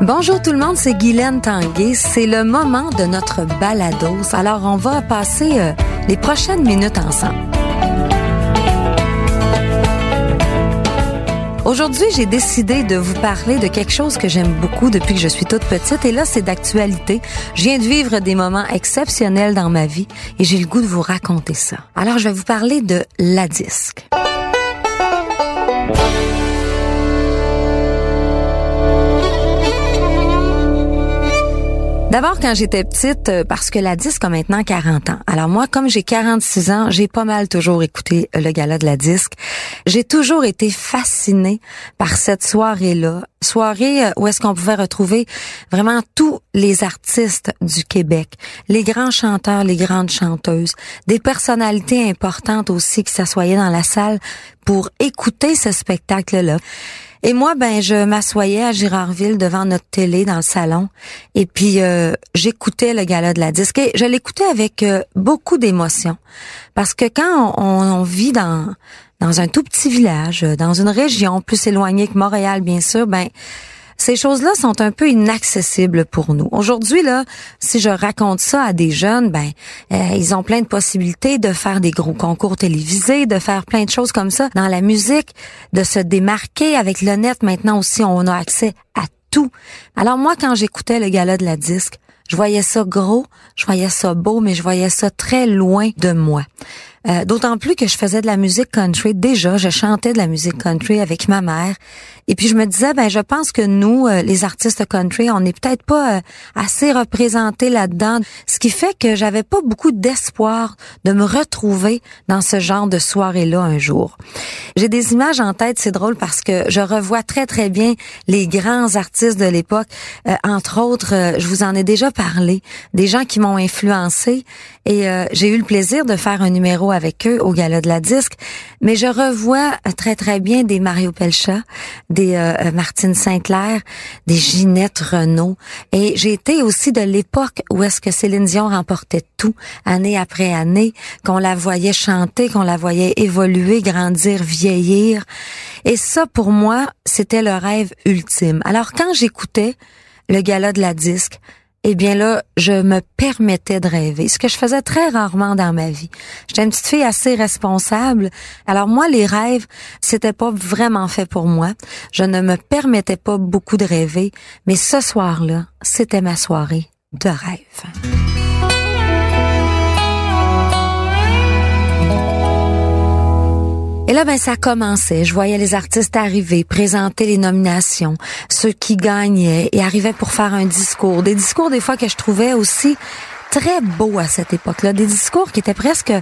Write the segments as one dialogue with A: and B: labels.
A: Bonjour tout le monde, c'est Guylaine Tanguay. C'est le moment de notre balados. Alors, on va passer euh, les prochaines minutes ensemble. Aujourd'hui, j'ai décidé de vous parler de quelque chose que j'aime beaucoup depuis que je suis toute petite et là, c'est d'actualité. Je viens de vivre des moments exceptionnels dans ma vie et j'ai le goût de vous raconter ça. Alors, je vais vous parler de la disque. D'abord, quand j'étais petite, euh, parce que la disque a maintenant 40 ans. Alors moi, comme j'ai 46 ans, j'ai pas mal toujours écouté le gala de la disque. J'ai toujours été fascinée par cette soirée-là. Soirée euh, où est-ce qu'on pouvait retrouver vraiment tous les artistes du Québec, les grands chanteurs, les grandes chanteuses, des personnalités importantes aussi qui s'assoyaient dans la salle pour écouter ce spectacle-là. Et moi, ben, je m'assoyais à Girardville devant notre télé dans le salon, et puis euh, j'écoutais le gala de la disque. Et je l'écoutais avec euh, beaucoup d'émotion, parce que quand on, on, vit dans dans un tout petit village, dans une région plus éloignée que Montréal, bien sûr, ben ces choses-là sont un peu inaccessibles pour nous. Aujourd'hui, là, si je raconte ça à des jeunes, ben, euh, ils ont plein de possibilités de faire des gros concours télévisés, de faire plein de choses comme ça dans la musique, de se démarquer avec le. Maintenant aussi, on a accès à tout. Alors moi, quand j'écoutais le gala de la disque, je voyais ça gros, je voyais ça beau, mais je voyais ça très loin de moi. Euh, d'autant plus que je faisais de la musique country. Déjà, je chantais de la musique country avec ma mère. Et puis je me disais, ben je pense que nous, euh, les artistes country, on n'est peut-être pas euh, assez représentés là-dedans. Ce qui fait que j'avais pas beaucoup d'espoir de me retrouver dans ce genre de soirée-là un jour. J'ai des images en tête, c'est drôle parce que je revois très très bien les grands artistes de l'époque. entre autres, je vous en ai déjà parlé, des gens qui m'ont influencé. Et j'ai eu le plaisir de faire un numéro avec eux au Gala de la Disque, mais je revois très très bien des Mario Pelcha, des euh, euh, Martine Saint-Clair, des Ginette Renault, et j'ai été aussi de l'époque où est-ce que Céline Dion remportait tout, année après année, qu'on la voyait chanter, qu'on la voyait évoluer, grandir, vieillir, et ça pour moi c'était le rêve ultime. Alors quand j'écoutais le Gala de la Disque, eh bien là, je me permettais de rêver, ce que je faisais très rarement dans ma vie. J'étais une petite fille assez responsable. Alors moi, les rêves, c'était pas vraiment fait pour moi. Je ne me permettais pas beaucoup de rêver, mais ce soir-là, c'était ma soirée de rêve. Et là, ben, ça commençait. Je voyais les artistes arriver, présenter les nominations, ceux qui gagnaient et arrivaient pour faire un discours. Des discours, des fois, que je trouvais aussi très beau à cette époque-là. Des discours qui étaient presque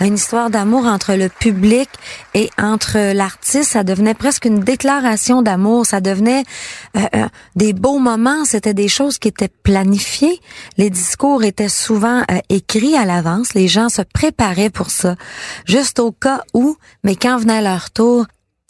A: une histoire d'amour entre le public et entre l'artiste. Ça devenait presque une déclaration d'amour. Ça devenait euh, euh, des beaux moments. C'était des choses qui étaient planifiées. Les discours étaient souvent euh, écrits à l'avance. Les gens se préparaient pour ça. Juste au cas où, mais quand venait leur tour,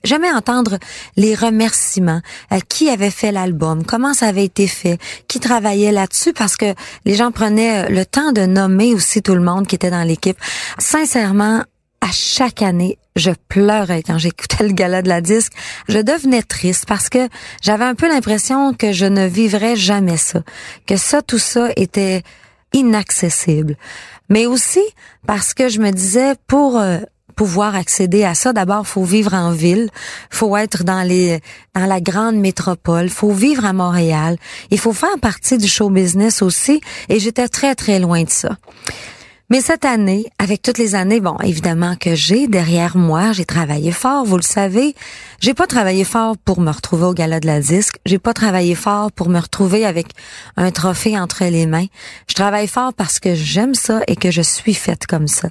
A: jamais entendre les remerciements, euh, qui avait fait l'album, comment ça avait été fait, qui travaillait là-dessus, parce que les gens prenaient euh, le temps de nommer aussi tout le monde qui était dans l'équipe. Sincèrement, à chaque année, je pleurais quand j'écoutais le gala de la disque. Je devenais triste parce que j'avais un peu l'impression que je ne vivrais jamais ça, que ça, tout ça était inaccessible. Mais aussi parce que je me disais, pour euh, pouvoir accéder à ça, d'abord, faut vivre en ville, faut être dans les dans la grande métropole, faut vivre à Montréal, il faut faire partie du show business aussi, et j'étais très très loin de ça. Mais cette année, avec toutes les années, bon, évidemment que j'ai derrière moi, j'ai travaillé fort, vous le savez. J'ai pas travaillé fort pour me retrouver au gala de la disque. J'ai pas travaillé fort pour me retrouver avec un trophée entre les mains. Je travaille fort parce que j'aime ça et que je suis faite comme ça.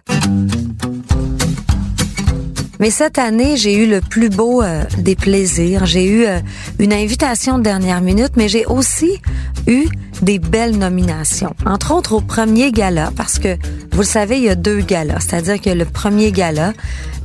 A: Mais cette année, j'ai eu le plus beau euh, des plaisirs. J'ai eu euh, une invitation de dernière minute, mais j'ai aussi eu des belles nominations. Entre autres au premier gala, parce que vous le savez, il y a deux galas. C'est-à-dire que le premier gala,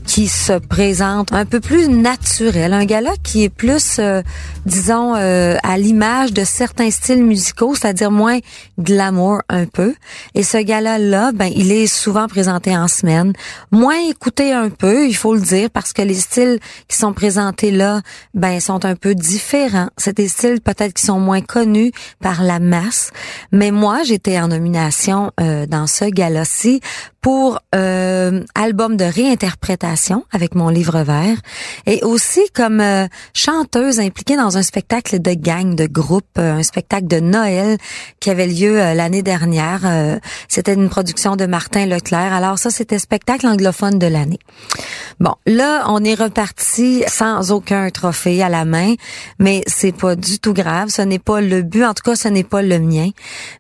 A: qui se présente un peu plus naturel, un gala qui est plus, euh, disons, euh, à l'image de certains styles musicaux, c'est-à-dire moins glamour un peu. Et ce gala-là, ben, il est souvent présenté en semaine, moins écouté un peu, il faut le dire, parce que les styles qui sont présentés là, ben, sont un peu différents. C'est des styles peut-être qui sont moins connus par la masse. Mais moi, j'étais en nomination euh, dans ce gala-ci pour euh, album de réinterprétation avec mon livre vert et aussi comme euh, chanteuse impliquée dans un spectacle de gang, de groupe, euh, un spectacle de Noël qui avait lieu l'année dernière. c'était une production de Martin Leclerc. Alors ça, c'était spectacle anglophone de l'année. Bon, là, on est reparti sans aucun trophée à la main, mais c'est pas du tout grave. Ce n'est pas le but. En tout cas, ce n'est pas le mien.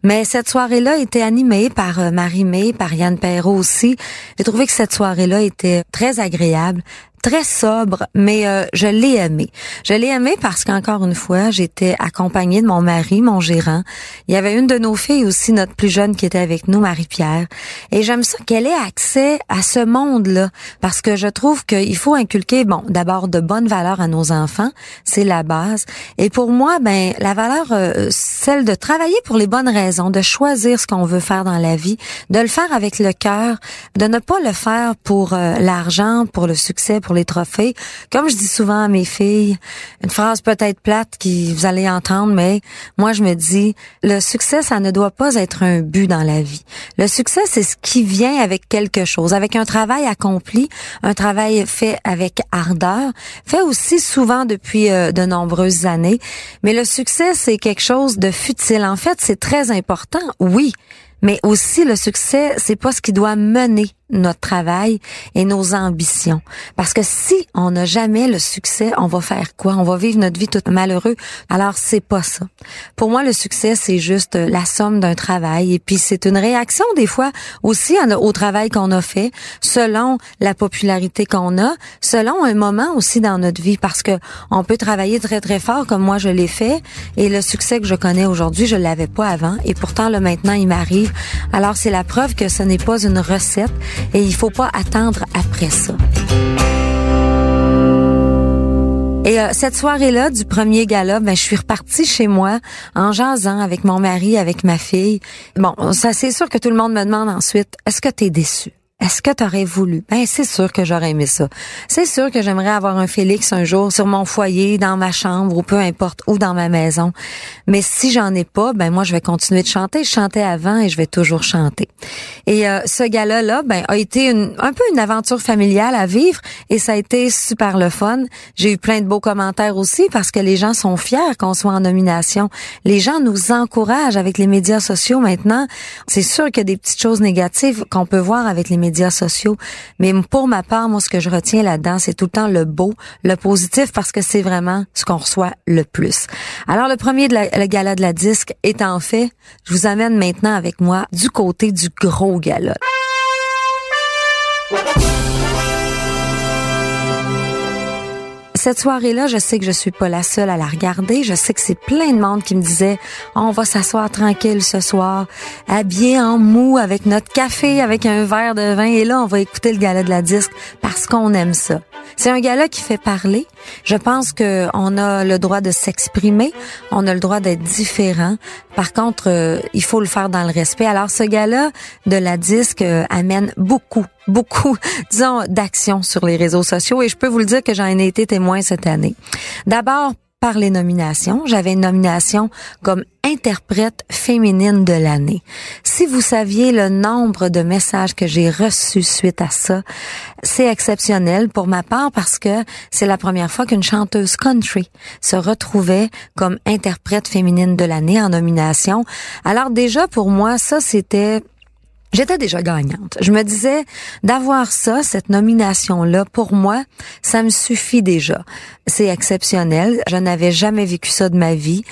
A: Mais cette soirée-là était animée par Marie-Mé, par Yann Perrault aussi. J'ai trouvé que cette soirée-là était très agréable très sobre, mais euh, je l'ai aimé. Je l'ai aimé parce qu'encore une fois, j'étais accompagnée de mon mari, mon gérant. Il y avait une de nos filles aussi, notre plus jeune, qui était avec nous, Marie-Pierre. Et j'aime ça qu'elle ait accès à ce monde-là, parce que je trouve qu'il faut inculquer, bon, d'abord de bonnes valeurs à nos enfants, c'est la base. Et pour moi, ben, la valeur, euh, celle de travailler pour les bonnes raisons, de choisir ce qu'on veut faire dans la vie, de le faire avec le cœur, de ne pas le faire pour euh, l'argent, pour le succès, pour les trophées. Comme je dis souvent à mes filles, une phrase peut-être plate qui vous allez entendre, mais moi je me dis, le succès, ça ne doit pas être un but dans la vie. Le succès, c'est ce qui vient avec quelque chose, avec un travail accompli, un travail fait avec ardeur, fait aussi souvent depuis euh, de nombreuses années. Mais le succès, c'est quelque chose de futile. En fait, c'est très important, oui. Mais aussi le succès, c'est pas ce qui doit mener notre travail et nos ambitions. Parce que si on n'a jamais le succès, on va faire quoi? On va vivre notre vie toute malheureux. Alors, c'est pas ça. Pour moi, le succès, c'est juste la somme d'un travail. Et puis, c'est une réaction, des fois, aussi au travail qu'on a fait, selon la popularité qu'on a, selon un moment aussi dans notre vie. Parce que on peut travailler très, très fort, comme moi, je l'ai fait. Et le succès que je connais aujourd'hui, je l'avais pas avant. Et pourtant, là, maintenant, il m'arrive. Alors, c'est la preuve que ce n'est pas une recette et il faut pas attendre après ça. Et euh, cette soirée-là du premier gala, ben je suis repartie chez moi en jasant avec mon mari, avec ma fille. Bon, ça c'est sûr que tout le monde me demande ensuite, est-ce que tu es déçu est-ce que tu aurais voulu? Ben, c'est sûr que j'aurais aimé ça. C'est sûr que j'aimerais avoir un Félix un jour sur mon foyer, dans ma chambre, ou peu importe, ou dans ma maison. Mais si j'en ai pas, ben, moi, je vais continuer de chanter. Je chantais avant et je vais toujours chanter. Et euh, ce gala là ben, a été une, un peu une aventure familiale à vivre et ça a été super le fun. J'ai eu plein de beaux commentaires aussi parce que les gens sont fiers qu'on soit en nomination. Les gens nous encouragent avec les médias sociaux maintenant. C'est sûr qu'il y a des petites choses négatives qu'on peut voir avec les médias sociaux. Mais pour ma part, moi, ce que je retiens là-dedans, c'est tout le temps le beau, le positif, parce que c'est vraiment ce qu'on reçoit le plus. Alors, le premier de la, le gala de la disque étant fait, je vous amène maintenant avec moi du côté du gros gala. Cette soirée-là, je sais que je suis pas la seule à la regarder. Je sais que c'est plein de monde qui me disait, on va s'asseoir tranquille ce soir, habillé en mou avec notre café, avec un verre de vin. Et là, on va écouter le gala de la disque parce qu'on aime ça. C'est un gala qui fait parler. Je pense que on a le droit de s'exprimer. On a le droit d'être différent. Par contre, euh, il faut le faire dans le respect. Alors, ce gala de la disque euh, amène beaucoup beaucoup, disons, d'actions sur les réseaux sociaux et je peux vous le dire que j'en ai été témoin cette année. D'abord, par les nominations. J'avais une nomination comme interprète féminine de l'année. Si vous saviez le nombre de messages que j'ai reçus suite à ça, c'est exceptionnel pour ma part parce que c'est la première fois qu'une chanteuse country se retrouvait comme interprète féminine de l'année en nomination. Alors déjà pour moi, ça c'était J'étais déjà gagnante. Je me disais, d'avoir ça, cette nomination-là, pour moi, ça me suffit déjà. C'est exceptionnel. Je n'avais jamais vécu ça de ma vie.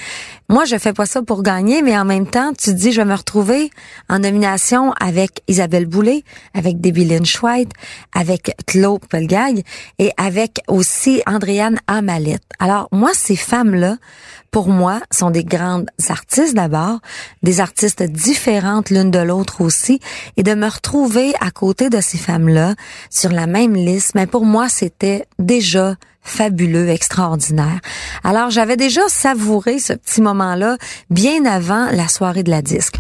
A: Moi, je fais pas ça pour gagner, mais en même temps, tu dis, je vais me retrouver en nomination avec Isabelle Boulay, avec Debbie Lynch White, avec Claude Pelgag et avec aussi Andréane Amalette. Alors, moi, ces femmes-là, pour moi, sont des grandes artistes d'abord, des artistes différentes l'une de l'autre aussi, et de me retrouver à côté de ces femmes-là sur la même liste, mais pour moi, c'était déjà fabuleux, extraordinaire. Alors, j'avais déjà savouré ce petit moment-là bien avant la soirée de la disque.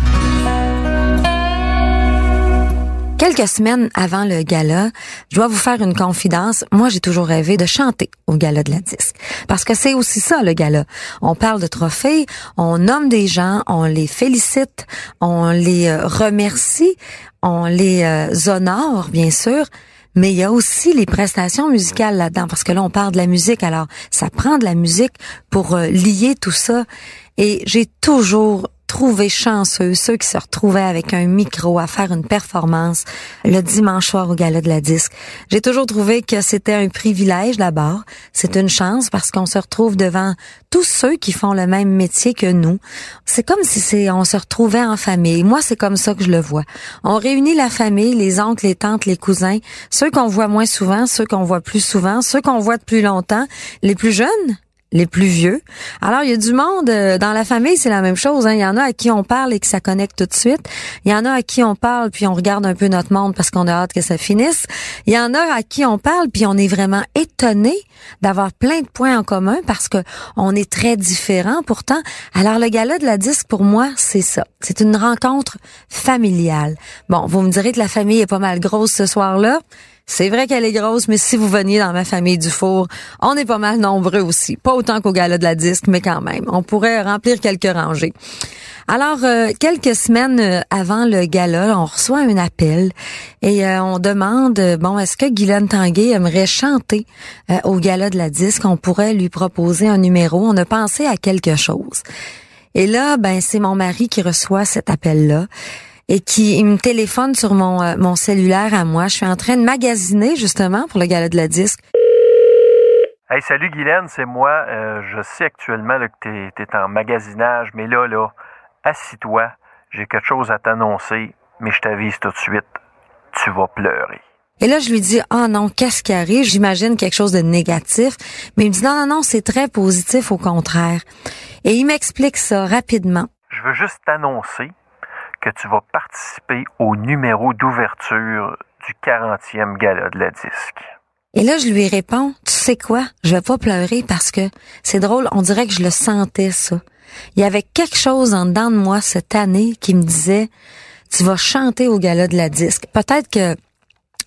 A: Quelques semaines avant le gala, je dois vous faire une confidence. Moi, j'ai toujours rêvé de chanter au gala de la disque. Parce que c'est aussi ça, le gala. On parle de trophées, on nomme des gens, on les félicite, on les euh, remercie, on les euh, honore, bien sûr. Mais il y a aussi les prestations musicales là-dedans, parce que là, on parle de la musique, alors ça prend de la musique pour euh, lier tout ça. Et j'ai toujours trouvé chanceux ceux qui se retrouvaient avec un micro à faire une performance le dimanche soir au gala de la disque. J'ai toujours trouvé que c'était un privilège d'abord, c'est une chance parce qu'on se retrouve devant tous ceux qui font le même métier que nous. C'est comme si c'est on se retrouvait en famille. Moi, c'est comme ça que je le vois. On réunit la famille, les oncles, les tantes, les cousins, ceux qu'on voit moins souvent, ceux qu'on voit plus souvent, ceux qu'on voit de plus longtemps, les plus jeunes, les plus vieux. Alors, il y a du monde euh, dans la famille, c'est la même chose. Hein. Il y en a à qui on parle et que ça connecte tout de suite. Il y en a à qui on parle puis on regarde un peu notre monde parce qu'on a hâte que ça finisse. Il y en a à qui on parle puis on est vraiment étonné d'avoir plein de points en commun parce que on est très différents pourtant. Alors, le gala de la disque, pour moi, c'est ça. C'est une rencontre familiale. Bon, vous me direz que la famille est pas mal grosse ce soir-là. C'est vrai qu'elle est grosse, mais si vous veniez dans ma famille du four, on est pas mal nombreux aussi. Pas autant qu'au gala de la disque, mais quand même. On pourrait remplir quelques rangées. Alors, euh, quelques semaines euh, avant le gala, on reçoit un appel et euh, on demande, bon, est-ce que Guylaine Tanguay aimerait chanter au gala de la disque? On pourrait lui proposer un numéro. On a pensé à quelque chose. Et là, ben, c'est mon mari qui reçoit cet appel-là et qui me téléphone sur mon, euh, mon cellulaire à moi. Je suis en train de magasiner justement pour le gala de la disque.
B: Hey, salut Guylaine, c'est moi. Euh, je sais actuellement là, que tu es, en magasinage, mais là, là, assis-toi. J'ai quelque chose à t'annoncer, mais je t'avise tout de suite. Tu vas pleurer.
A: Et là, je lui dis, ah oh non, qu'est-ce qui arrive? J'imagine quelque chose de négatif. Mais il me dit, non, non, non, c'est très positif, au contraire. Et il m'explique ça rapidement.
B: Je veux juste t'annoncer que tu vas participer au numéro d'ouverture du 40e gala de la disque.
A: Et là, je lui réponds, tu sais quoi, je vais pas pleurer parce que c'est drôle, on dirait que je le sentais ça. Il y avait quelque chose en dedans de moi cette année qui me disait, tu vas chanter au gala de la disque. Peut-être que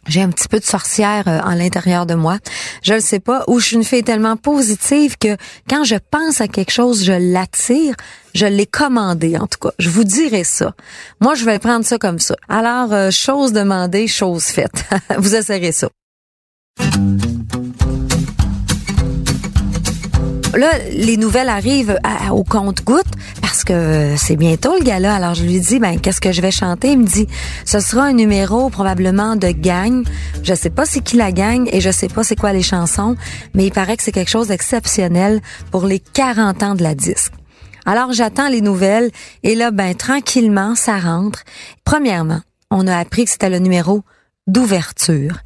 A: j'ai un petit peu de sorcière euh, en l'intérieur de moi. Je ne sais pas. Ou je suis une fille tellement positive que quand je pense à quelque chose, je l'attire. Je l'ai commandé, en tout cas. Je vous dirai ça. Moi, je vais prendre ça comme ça. Alors, euh, chose demandée, chose faite. vous essayerez ça. Là, les nouvelles arrivent au compte-goutte parce que c'est bientôt le gala. Alors je lui dis, ben qu'est-ce que je vais chanter? Il me dit, ce sera un numéro probablement de gang. Je sais pas c'est qui la gang et je sais pas c'est quoi les chansons, mais il paraît que c'est quelque chose d'exceptionnel pour les 40 ans de la disque. Alors j'attends les nouvelles et là, ben tranquillement, ça rentre. Premièrement, on a appris que c'était le numéro d'ouverture.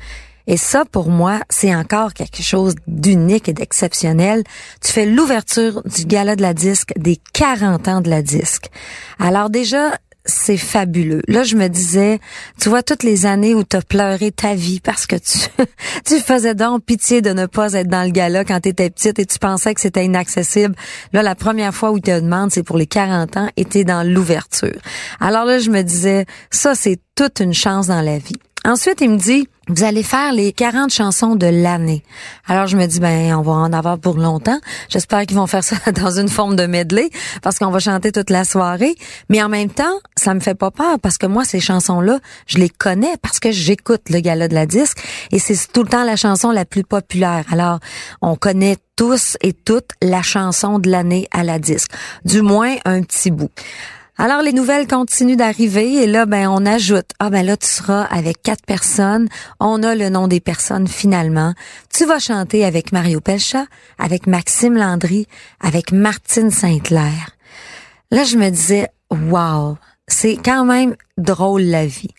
A: Et ça, pour moi, c'est encore quelque chose d'unique et d'exceptionnel. Tu fais l'ouverture du gala de la disque des 40 ans de la disque. Alors déjà, c'est fabuleux. Là, je me disais, tu vois, toutes les années où tu as pleuré ta vie parce que tu, faisais donc pitié de ne pas être dans le gala quand tu étais petite et tu pensais que c'était inaccessible. Là, la première fois où tu te demandes, c'est pour les 40 ans et tu dans l'ouverture. Alors là, je me disais, ça, c'est toute une chance dans la vie. Ensuite, il me dit, vous allez faire les 40 chansons de l'année. Alors, je me dis, ben, on va en avoir pour longtemps. J'espère qu'ils vont faire ça dans une forme de medley parce qu'on va chanter toute la soirée. Mais en même temps, ça me fait pas peur parce que moi, ces chansons-là, je les connais parce que j'écoute le gala de la disque et c'est tout le temps la chanson la plus populaire. Alors, on connaît tous et toutes la chanson de l'année à la disque. Du moins, un petit bout. Alors les nouvelles continuent d'arriver et là ben on ajoute ah ben là tu seras avec quatre personnes, on a le nom des personnes finalement. Tu vas chanter avec Mario Pelcha, avec Maxime Landry, avec Martine Sainte-Claire. là, je me disais, wow, c'est quand même drôle la vie.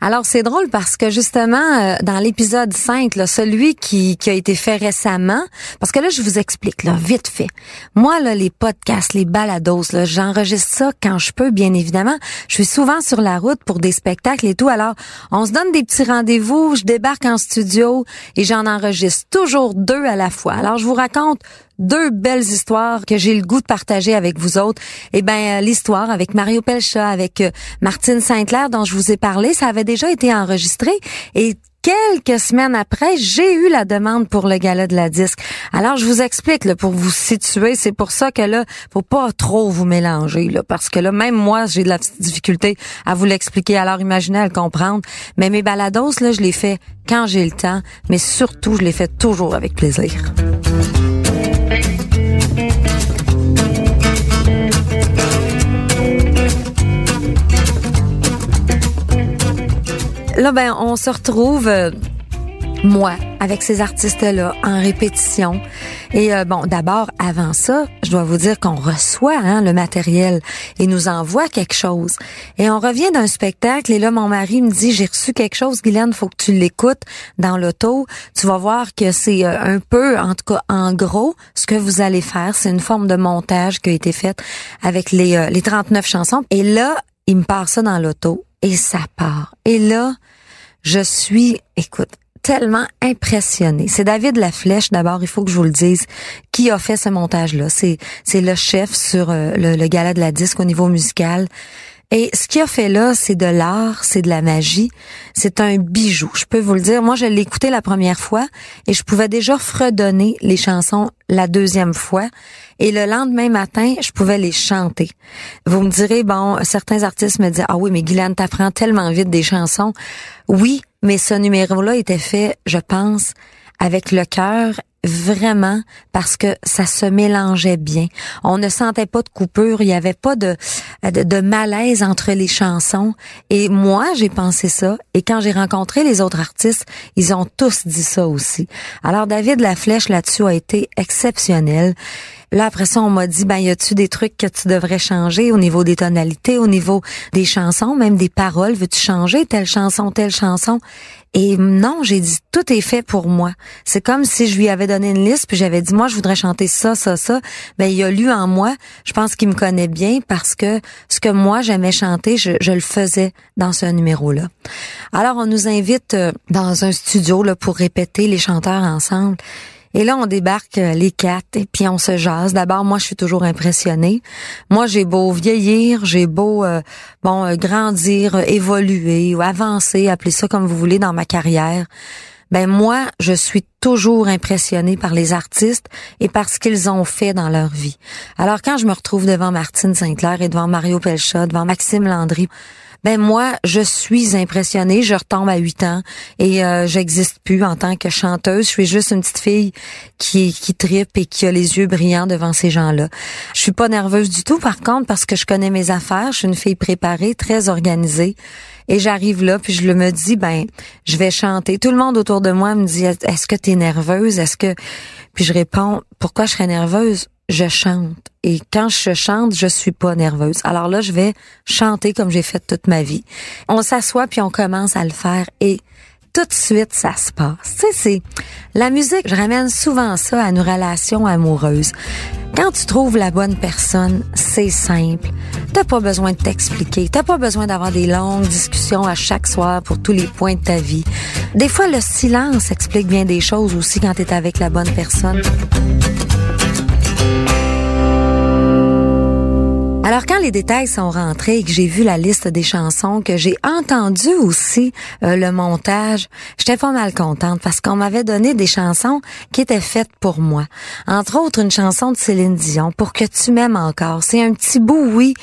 A: Alors c'est drôle parce que justement euh, dans l'épisode 5, là, celui qui, qui a été fait récemment, parce que là je vous explique là vite fait. Moi là les podcasts, les balados, là, j'enregistre ça quand je peux bien évidemment. Je suis souvent sur la route pour des spectacles et tout. Alors on se donne des petits rendez-vous, je débarque en studio et j'en enregistre toujours deux à la fois. Alors je vous raconte deux belles histoires que j'ai le goût de partager avec vous autres. Eh ben l'histoire avec Mario Pelcha, avec euh, Martine Saint-Clair dont je vous ai parlé, ça avait déjà été enregistré et quelques semaines après, j'ai eu la demande pour le gala de la disque. Alors, je vous explique, là, pour vous situer, c'est pour ça que là, faut pas trop vous mélanger, là, parce que là, même moi, j'ai de la difficulté à vous l'expliquer. Alors, imaginez à le comprendre. Mais mes balados, là, je les fais quand j'ai le temps, mais surtout, je les fais toujours avec plaisir. Là, ben, on se retrouve, euh, moi, avec ces artistes-là, en répétition. Et euh, bon, d'abord, avant ça, je dois vous dire qu'on reçoit hein, le matériel et nous envoie quelque chose. Et on revient d'un spectacle et là, mon mari me dit, j'ai reçu quelque chose, Guylaine, faut que tu l'écoutes dans l'auto. Tu vas voir que c'est euh, un peu, en tout cas, en gros, ce que vous allez faire. C'est une forme de montage qui a été faite avec les, les 39 chansons. Et là, il me part ça dans l'auto et ça part. Et là, je suis, écoute, tellement impressionnée. C'est David Laflèche, d'abord, il faut que je vous le dise, qui a fait ce montage-là. C'est, c'est le chef sur euh, le, le gala de la disque au niveau musical. Et ce qu'il a fait là, c'est de l'art, c'est de la magie, c'est un bijou. Je peux vous le dire. Moi, je l'ai écouté la première fois et je pouvais déjà fredonner les chansons la deuxième fois. Et le lendemain matin, je pouvais les chanter. Vous me direz, bon, certains artistes me disent, ah oui, mais Guylaine, t'apprends tellement vite des chansons. Oui, mais ce numéro-là était fait, je pense, avec le cœur vraiment parce que ça se mélangeait bien. On ne sentait pas de coupure, il n'y avait pas de, de, malaise entre les chansons. Et moi, j'ai pensé ça. Et quand j'ai rencontré les autres artistes, ils ont tous dit ça aussi. Alors David Laflèche là-dessus a été exceptionnel. Là, après ça, on m'a dit, ben, y a-tu des trucs que tu devrais changer au niveau des tonalités, au niveau des chansons, même des paroles? Veux-tu changer telle chanson, telle chanson? Et non, j'ai dit, tout est fait pour moi. C'est comme si je lui avais donné une liste, puis j'avais dit, moi, je voudrais chanter ça, ça, ça. Ben, il a lu en moi. Je pense qu'il me connaît bien parce que ce que moi, j'aimais chanter, je, je le faisais dans ce numéro-là. Alors, on nous invite euh, dans un studio là, pour répéter les chanteurs ensemble. Et là, on débarque euh, les quatre et puis on se jase. D'abord, moi, je suis toujours impressionnée. Moi, j'ai beau vieillir, j'ai beau euh, bon euh, grandir, évoluer ou avancer, appelez ça comme vous voulez dans ma carrière. Ben moi, je suis toujours impressionnée par les artistes et par ce qu'ils ont fait dans leur vie. Alors quand je me retrouve devant Martine Sinclair et devant Mario Pelcha, devant Maxime Landry, ben moi, je suis impressionnée. Je retombe à 8 ans et euh, j'existe plus en tant que chanteuse. Je suis juste une petite fille qui qui tripe et qui a les yeux brillants devant ces gens-là. Je suis pas nerveuse du tout, par contre, parce que je connais mes affaires. Je suis une fille préparée, très organisée. Et j'arrive là, puis je le me dis, ben, je vais chanter. Tout le monde autour de moi me dit, est-ce que tu es nerveuse? Est-ce que... Puis je réponds, pourquoi je serais nerveuse? Je chante. Et quand je chante, je suis pas nerveuse. Alors là, je vais chanter comme j'ai fait toute ma vie. On s'assoit puis on commence à le faire et tout de suite, ça se passe. Tu sais, c'est la musique. Je ramène souvent ça à une relation amoureuse. Quand tu trouves la bonne personne, c'est simple. T'as pas besoin de t'expliquer. T'as pas besoin d'avoir des longues discussions à chaque soir pour tous les points de ta vie. Des fois, le silence explique bien des choses aussi quand t'es avec la bonne personne. Alors quand les détails sont rentrés et que j'ai vu la liste des chansons, que j'ai entendu aussi euh, le montage, j'étais pas mal contente parce qu'on m'avait donné des chansons qui étaient faites pour moi. Entre autres une chanson de Céline Dion, Pour que tu m'aimes encore. C'est un petit bout, oui,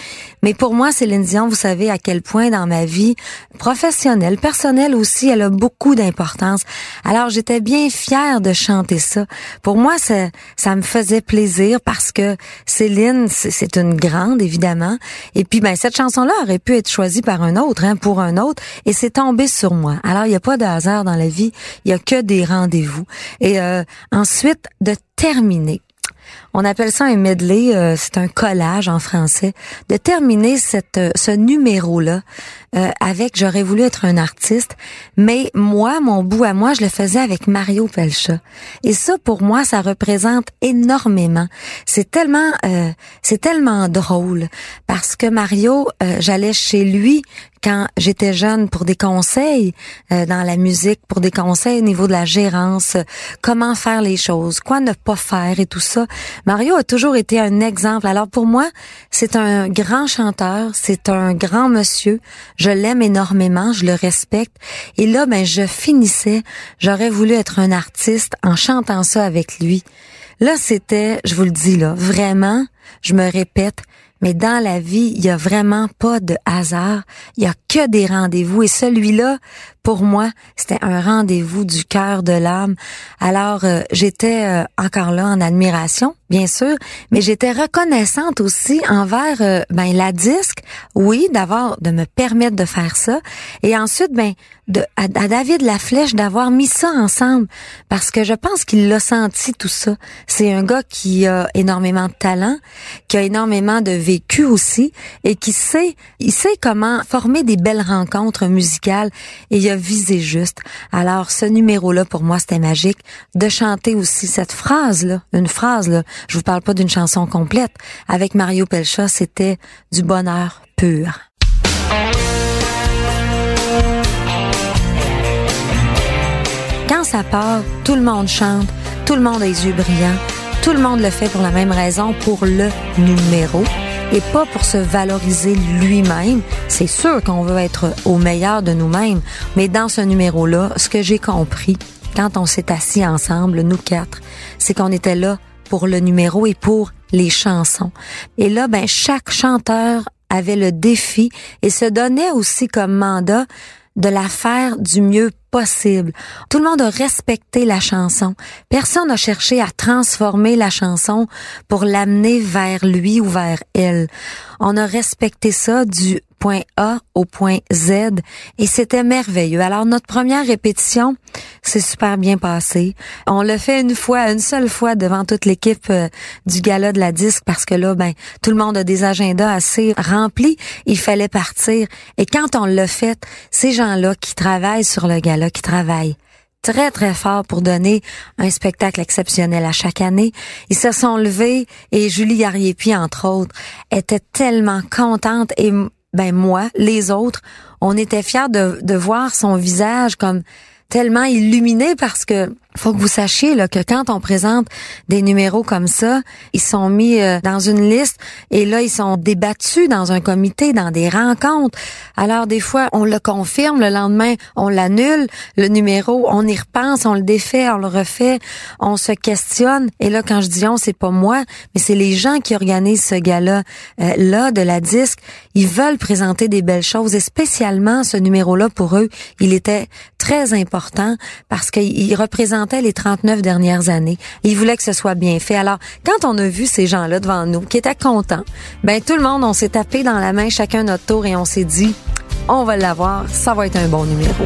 A: mais pour moi Céline Dion, vous savez à quel point dans ma vie professionnelle, personnelle aussi, elle a beaucoup d'importance. Alors j'étais bien fière de chanter ça. Pour moi, ça, ça me faisait plaisir parce que Céline, c'est une grande, évidemment. Et puis, ben, cette chanson-là aurait pu être choisie par un autre, hein, pour un autre, et c'est tombé sur moi. Alors, il n'y a pas de hasard dans la vie, il y a que des rendez-vous. Et euh, ensuite, de terminer. On appelle ça un medley, euh, c'est un collage en français, de terminer cette, euh, ce numéro-là euh, avec J'aurais voulu être un artiste, mais moi, mon bout à moi, je le faisais avec Mario Pelcha. Et ça, pour moi, ça représente énormément. C'est tellement, c'est tellement drôle parce que Mario, j'allais chez lui quand j'étais jeune pour des conseils euh, dans la musique, pour des conseils au niveau de la gérance, comment faire les choses, quoi ne pas faire et tout ça. Mario a toujours été un exemple. Alors pour moi, c'est un grand chanteur, c'est un grand monsieur. Je l'aime énormément, je le respecte. Et là, ben, je finissais, j'aurais voulu être un artiste en chantant ça avec lui. Là, c'était, je vous le dis là, vraiment, je me répète, mais dans la vie, il y a vraiment pas de hasard. Il y a que des rendez-vous. Et celui-là, pour moi, c'était un rendez-vous du cœur de l'âme. Alors, euh, j'étais euh, encore là en admiration, bien sûr, mais j'étais reconnaissante aussi envers euh, ben la disque, oui, d'avoir de me permettre de faire ça, et ensuite ben de à, David Laflèche d'avoir mis ça ensemble parce que je pense qu'il l'a senti tout ça. C'est un gars qui a énormément de talent, qui a énormément de vécu aussi et qui sait il sait comment former des belles rencontres musicales viser juste. Alors, ce numéro-là, pour moi, c'était magique. De chanter aussi cette phrase-là, une phrase-là, je vous parle pas d'une chanson complète. Avec Mario Pelcha, c'était du bonheur pur. Quand ça part, tout le monde chante, tout le monde a les yeux brillants, tout le monde le fait pour la même raison, pour le numéro et pas pour se valoriser lui-même. C'est sûr qu'on veut être au meilleur de nous-mêmes, mais dans ce numéro-là, ce que j'ai compris quand on s'est assis ensemble, nous quatre, c'est qu'on était là pour le numéro et pour les chansons. Et là, ben, chaque chanteur avait le défi et se donnait aussi comme mandat de la faire du mieux possible. Tout le monde a respecté la chanson. Personne n'a cherché à transformer la chanson pour l'amener vers lui ou vers elle. On a respecté ça du point A au point Z et c'était merveilleux. Alors notre première répétition, c'est super bien passé. On l'a fait une fois, une seule fois devant toute l'équipe euh, du gala de la disque parce que là ben tout le monde a des agendas assez remplis, il fallait partir et quand on l'a fait, ces gens-là qui travaillent sur le gala, qui travaillent très, très fort pour donner un spectacle exceptionnel à chaque année. Ils se sont levés et Julie Arriépi, entre autres, était tellement contente et ben moi, les autres, on était fiers de, de voir son visage comme tellement illuminé parce que faut que vous sachiez là, que quand on présente des numéros comme ça, ils sont mis euh, dans une liste et là ils sont débattus dans un comité, dans des rencontres. Alors des fois on le confirme, le lendemain on l'annule, le numéro, on y repense, on le défait, on le refait, on se questionne. Et là quand je dis on, c'est pas moi, mais c'est les gens qui organisent ce gala euh, là de la disque. Ils veulent présenter des belles choses et spécialement ce numéro-là pour eux, il était très important parce qu'il représente les 39 dernières années. Il voulait que ce soit bien fait. Alors, quand on a vu ces gens-là devant nous, qui étaient contents, ben tout le monde, on s'est tapé dans la main chacun notre tour et on s'est dit, on va l'avoir, ça va être un bon numéro.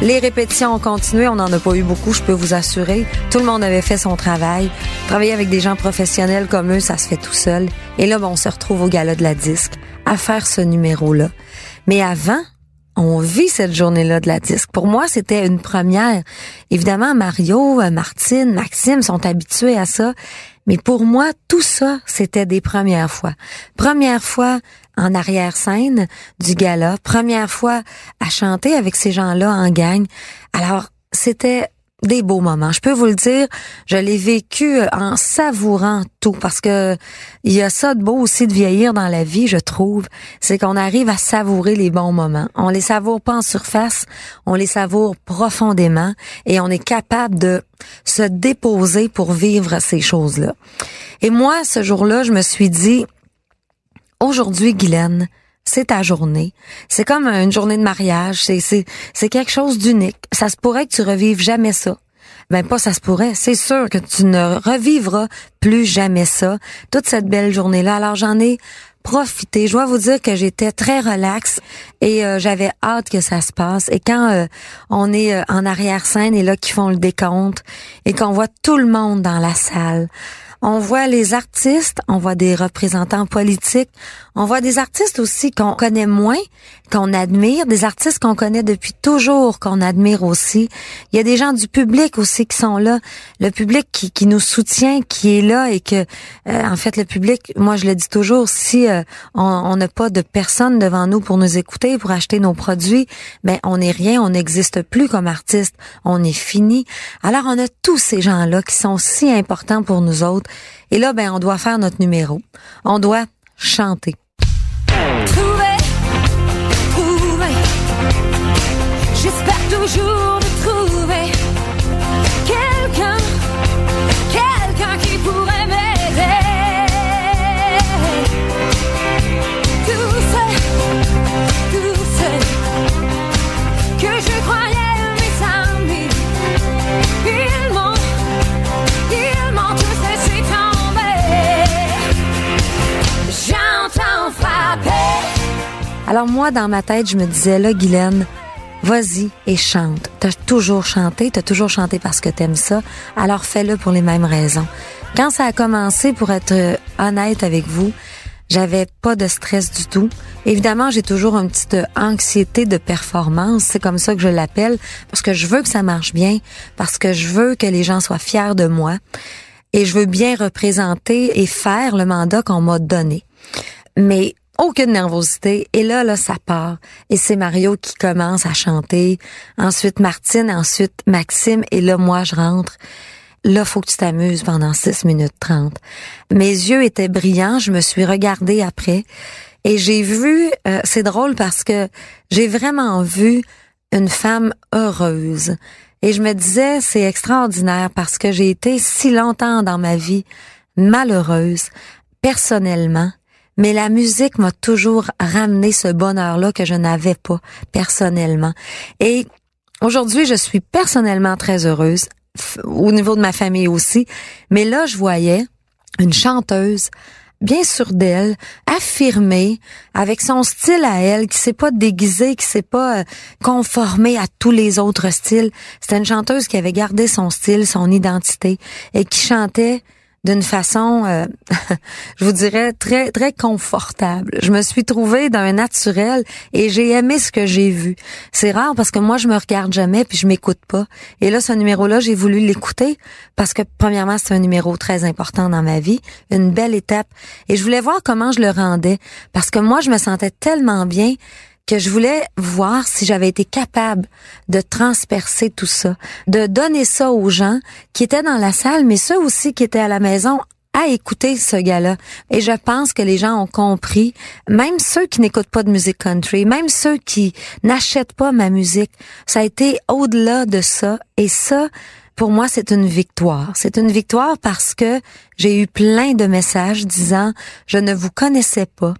A: Les répétitions ont continué, on n'en a pas eu beaucoup, je peux vous assurer. Tout le monde avait fait son travail. Travailler avec des gens professionnels comme eux, ça se fait tout seul. Et là, on se retrouve au gala de la disque à faire ce numéro-là. Mais avant, on vit cette journée-là de la disque. Pour moi, c'était une première. Évidemment, Mario, euh, Martine, Maxime sont habitués à ça. Mais pour moi, tout ça, c'était des premières fois. Première fois en arrière-scène du gala, première fois à chanter avec ces gens-là en gang. Alors, c'était des beaux moments. Je peux vous le dire, je l'ai vécu en savourant tout parce que il y a ça de beau aussi de vieillir dans la vie, je trouve, c'est qu'on arrive à savourer les bons moments. On les savoure pas en surface, on les savoure profondément et on est capable de se déposer pour vivre ces choses-là. Et moi, ce jour-là, je me suis dit, aujourd'hui, Guylaine, c'est ta journée. C'est comme une journée de mariage. C'est, c'est, quelque chose d'unique. Ça se pourrait que tu revives jamais ça. Ben pas ça se pourrait. C'est sûr que tu ne revivras plus jamais ça. Toute cette belle journée-là. Alors j'en ai profité. Je dois vous dire que j'étais très relax et euh, j'avais hâte que ça se passe. Et quand euh, on est euh, en arrière-scène et là qui font le décompte et qu'on voit tout le monde dans la salle, on voit les artistes, on voit des représentants politiques, on voit des artistes aussi qu'on connaît moins, qu'on admire, des artistes qu'on connaît depuis toujours, qu'on admire aussi. Il y a des gens du public aussi qui sont là, le public qui, qui nous soutient, qui est là et que, euh, en fait, le public, moi je le dis toujours, si euh, on n'a pas de personnes devant nous pour nous écouter, pour acheter nos produits, ben on n'est rien, on n'existe plus comme artiste, on est fini. Alors on a tous ces gens-là qui sont si importants pour nous autres. Et là, ben on doit faire notre numéro. On doit chanter.
C: Trouver, trouver. J'espère toujours
A: Alors moi, dans ma tête, je me disais, là, Guylaine, vas-y et chante. T'as toujours chanté, t'as toujours chanté parce que t'aimes ça, alors fais-le pour les mêmes raisons. Quand ça a commencé, pour être euh, honnête avec vous, j'avais pas de stress du tout. Évidemment, j'ai toujours une petite anxiété de performance, c'est comme ça que je l'appelle, parce que je veux que ça marche bien, parce que je veux que les gens soient fiers de moi, et je veux bien représenter et faire le mandat qu'on m'a donné. Mais aucune nervosité. Et là, là, ça part. Et c'est Mario qui commence à chanter. Ensuite Martine, ensuite Maxime. Et là, moi, je rentre. Là, faut que tu t'amuses pendant 6 minutes 30. Mes yeux étaient brillants. Je me suis regardée après. Et j'ai vu, euh, c'est drôle parce que j'ai vraiment vu une femme heureuse. Et je me disais, c'est extraordinaire parce que j'ai été si longtemps dans ma vie malheureuse, personnellement, mais la musique m'a toujours ramené ce bonheur-là que je n'avais pas personnellement. Et aujourd'hui, je suis personnellement très heureuse, au niveau de ma famille aussi, mais là, je voyais une chanteuse bien sûre d'elle, affirmée, avec son style à elle, qui s'est pas déguisée, qui s'est pas euh, conformée à tous les autres styles. C'était une chanteuse qui avait gardé son style, son identité, et qui chantait d'une façon, euh, je vous dirais, très, très confortable. Je me suis trouvée d'un naturel et j'ai aimé ce que j'ai vu. C'est rare parce que moi, je me regarde jamais puis je m'écoute pas. Et là, ce numéro-là, j'ai voulu l'écouter parce que, premièrement, c'est un numéro très important dans ma vie, une belle étape. Et je voulais voir comment je le rendais parce que moi, je me sentais tellement bien que je voulais voir si j'avais été capable de transpercer tout ça, de donner ça aux gens qui étaient dans la salle, mais ceux aussi qui étaient à la maison à écouter ce gars-là. Et je pense que les gens ont compris, même ceux qui n'écoutent pas de musique country, même ceux qui n'achètent pas ma musique, ça a été au-delà de ça. Et ça, pour moi, c'est une victoire. C'est une victoire parce que j'ai eu plein de messages disant, je ne vous connaissais pas.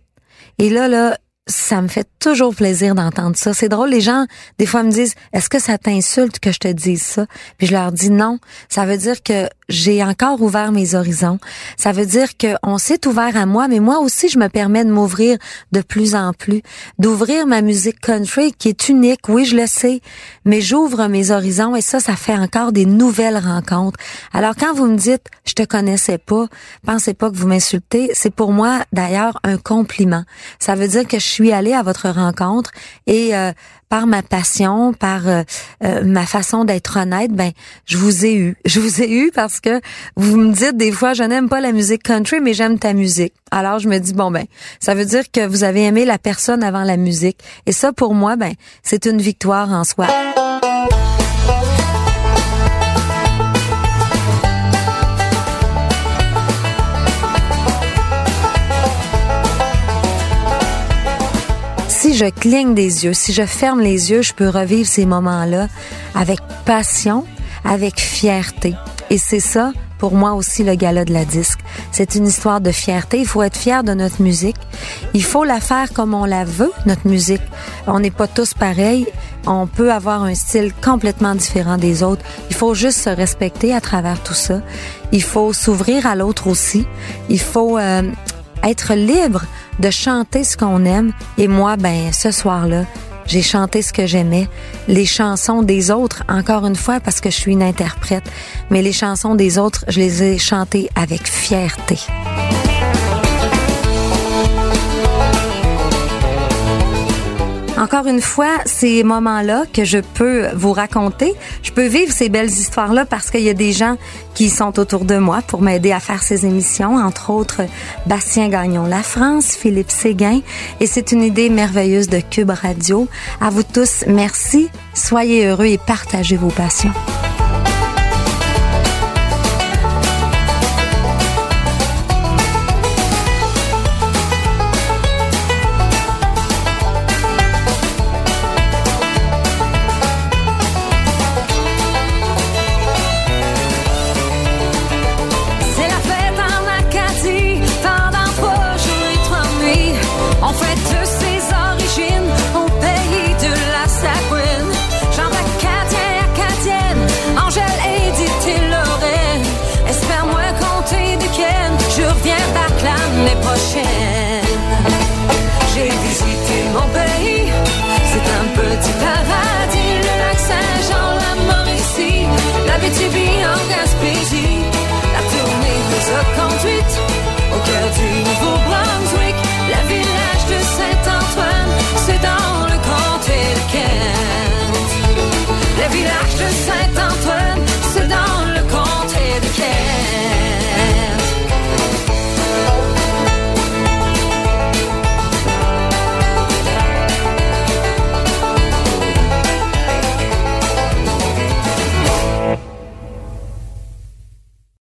A: Et là, là, ça me fait toujours plaisir d'entendre ça. C'est drôle, les gens, des fois, me disent, est-ce que ça t'insulte que je te dise ça? Puis je leur dis non. Ça veut dire que j'ai encore ouvert mes horizons. Ça veut dire qu'on s'est ouvert à moi, mais moi aussi, je me permets de m'ouvrir de plus en plus, d'ouvrir ma musique country qui est unique. Oui, je le sais, mais j'ouvre mes horizons et ça, ça fait encore des nouvelles rencontres. Alors quand vous me dites, je te connaissais pas, pensez pas que vous m'insultez. C'est pour moi, d'ailleurs, un compliment. Ça veut dire que je suis allée à votre rencontre et euh, par ma passion, par euh, euh, ma façon d'être honnête, ben je vous ai eu. Je vous ai eu parce que vous me dites des fois je n'aime pas la musique country mais j'aime ta musique. Alors je me dis bon ben ça veut dire que vous avez aimé la personne avant la musique et ça pour moi ben c'est une victoire en soi. Si je cligne des yeux, si je ferme les yeux, je peux revivre ces moments-là avec passion, avec fierté. Et c'est ça, pour moi aussi, le gala de la disque. C'est une histoire de fierté. Il faut être fier de notre musique. Il faut la faire comme on la veut, notre musique. On n'est pas tous pareils. On peut avoir un style complètement différent des autres. Il faut juste se respecter à travers tout ça. Il faut s'ouvrir à l'autre aussi. Il faut euh, être libre de chanter ce qu'on aime. Et moi, ben, ce soir-là, j'ai chanté ce que j'aimais. Les chansons des autres, encore une fois, parce que je suis une interprète, mais les chansons des autres, je les ai chantées avec fierté. Encore une fois, ces moments-là que je peux vous raconter, je peux vivre ces belles histoires-là parce qu'il y a des gens qui sont autour de moi pour m'aider à faire ces émissions, entre autres Bastien Gagnon La France, Philippe Séguin, et c'est une idée merveilleuse de Cube Radio. À vous tous, merci, soyez heureux et partagez vos passions.
C: afraid to see